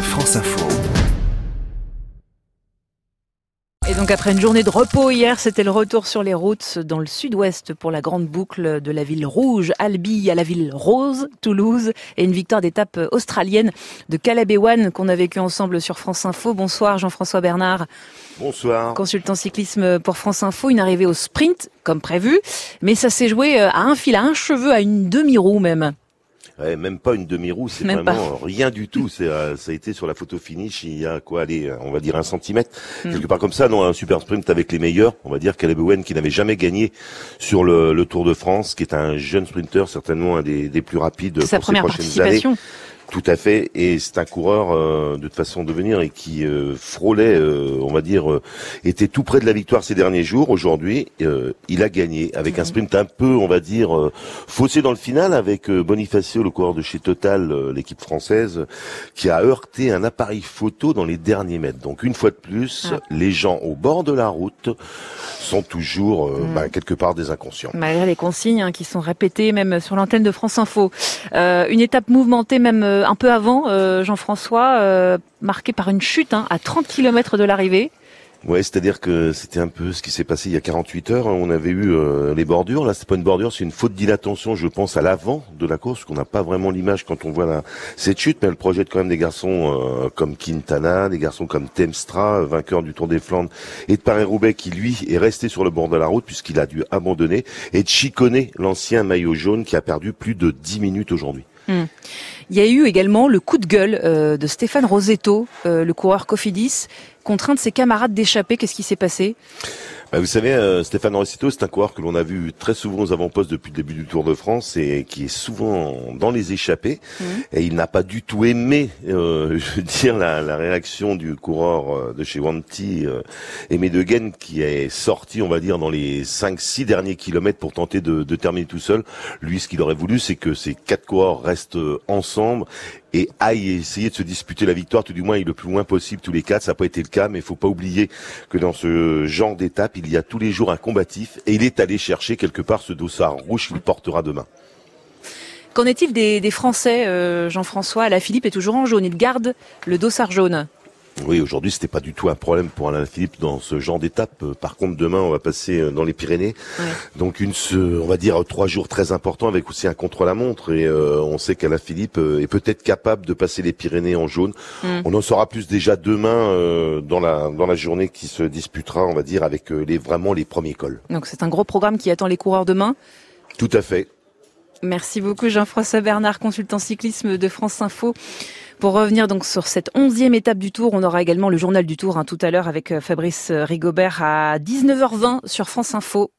France Info. Et donc après une journée de repos hier, c'était le retour sur les routes dans le sud-ouest pour la grande boucle de la ville rouge, Albi à la ville rose, Toulouse, et une victoire d'étape australienne de Caleb Ewan qu'on a vécu ensemble sur France Info. Bonsoir Jean-François Bernard. Bonsoir. Consultant cyclisme pour France Info, une arrivée au sprint comme prévu, mais ça s'est joué à un fil, à un cheveu, à une demi-roue même. Ouais, même pas une demi-roue, c'est vraiment rien du tout. C'est, euh, ça a été sur la photo finish, il y a quoi, allez, on va dire un centimètre, Mm. quelque part comme ça. Non, un super sprint avec les meilleurs. On va dire Caleb Ewan qui n'avait jamais gagné sur le, le Tour de France, qui est un jeune sprinter, certainement un des, des plus rapides C'est sa pour ces prochaines années. Tout à fait, et c'est un coureur euh, de toute façon de venir et qui euh, frôlait, euh, on va dire, euh, était tout près de la victoire ces derniers jours. Aujourd'hui, euh, il a gagné avec un sprint un peu, on va dire, euh, faussé dans le final avec euh, Bonifacio, le coureur de chez Total, euh, l'équipe française, qui a heurté un appareil photo dans les derniers mètres. Donc une fois de plus, Ah. les gens au bord de la route sont toujours euh, bah, quelque part des inconscients. Malgré les consignes hein, qui sont répétées même sur l'antenne de France Info. Euh, une étape mouvementée même euh, un peu avant, euh, Jean-François, euh, marquée par une chute hein, à 30 km de l'arrivée. Ouais, c'est-à-dire que c'était un peu ce qui s'est passé il y a 48 heures. On avait eu euh, les bordures. Là, c'est pas une bordure, c'est une faute d'inattention, je pense, à l'avant de la course, qu'on n'a pas vraiment l'image quand on voit cette chute. Mais elle projette quand même des garçons euh, comme Quintana, des garçons comme Temstra, vainqueur du Tour des Flandres, et de Paris-Roubaix, qui lui est resté sur le bord de la route puisqu'il a dû abandonner, et de Chicone, l'ancien maillot jaune, qui a perdu plus de 10 minutes aujourd'hui. Il y a eu également le coup de gueule euh, de Stéphane Rosetto, euh, le coureur Cofidis, contraint de ses camarades d'échapper. Qu'est-ce qui s'est passé? Bah, vous savez, euh, Stéphane Rossito, c'est un coureur que l'on a vu très souvent aux avant-postes depuis le début du Tour de France et qui est souvent dans les échappées. Et il n'a pas du tout aimé, euh, je veux dire, la, la réaction du coureur euh, de chez Wanty, euh, Aimé Degaine, qui est sorti, on va dire, dans les 5-6 derniers kilomètres pour tenter de, de terminer tout seul. Lui, ce qu'il aurait voulu, c'est que ces quatre coureurs restent ensemble et aillent essayer de se disputer la victoire, tout du moins, le plus loin possible, tous les quatre. Ça n'a pas été le cas, mais il faut pas oublier que dans ce genre d'étape, il y a tous les jours un combatif et il est allé chercher quelque part ce dossard rouge qu'il portera demain. Qu'en est-il des, des Français, euh, Jean-François? La Philippe est toujours en jaune. Il garde le dossard jaune. Oui, aujourd'hui, c'était pas du tout un problème pour Alain Philippe dans ce genre d'étape. Euh, Par contre, demain, on va passer euh, dans les Pyrénées. Ouais. Donc, une, on va dire trois jours très importants avec aussi un contre-la-montre. Et euh, on sait qu'Alain Philippe est peut-être capable de passer les Pyrénées en jaune. Mm. On en saura plus déjà demain euh, dans la dans la journée qui se disputera, on va dire, avec les vraiment les premiers cols. Donc c'est un gros programme qui attend les coureurs demain. Tout à fait. Merci beaucoup Jean-François Bernard, consultant cyclisme de France Info. Pour revenir donc sur cette onzième étape du Tour, on aura également le journal du Tour hein, tout à l'heure avec euh, Fabrice Rigobert à 19h20 sur France Info.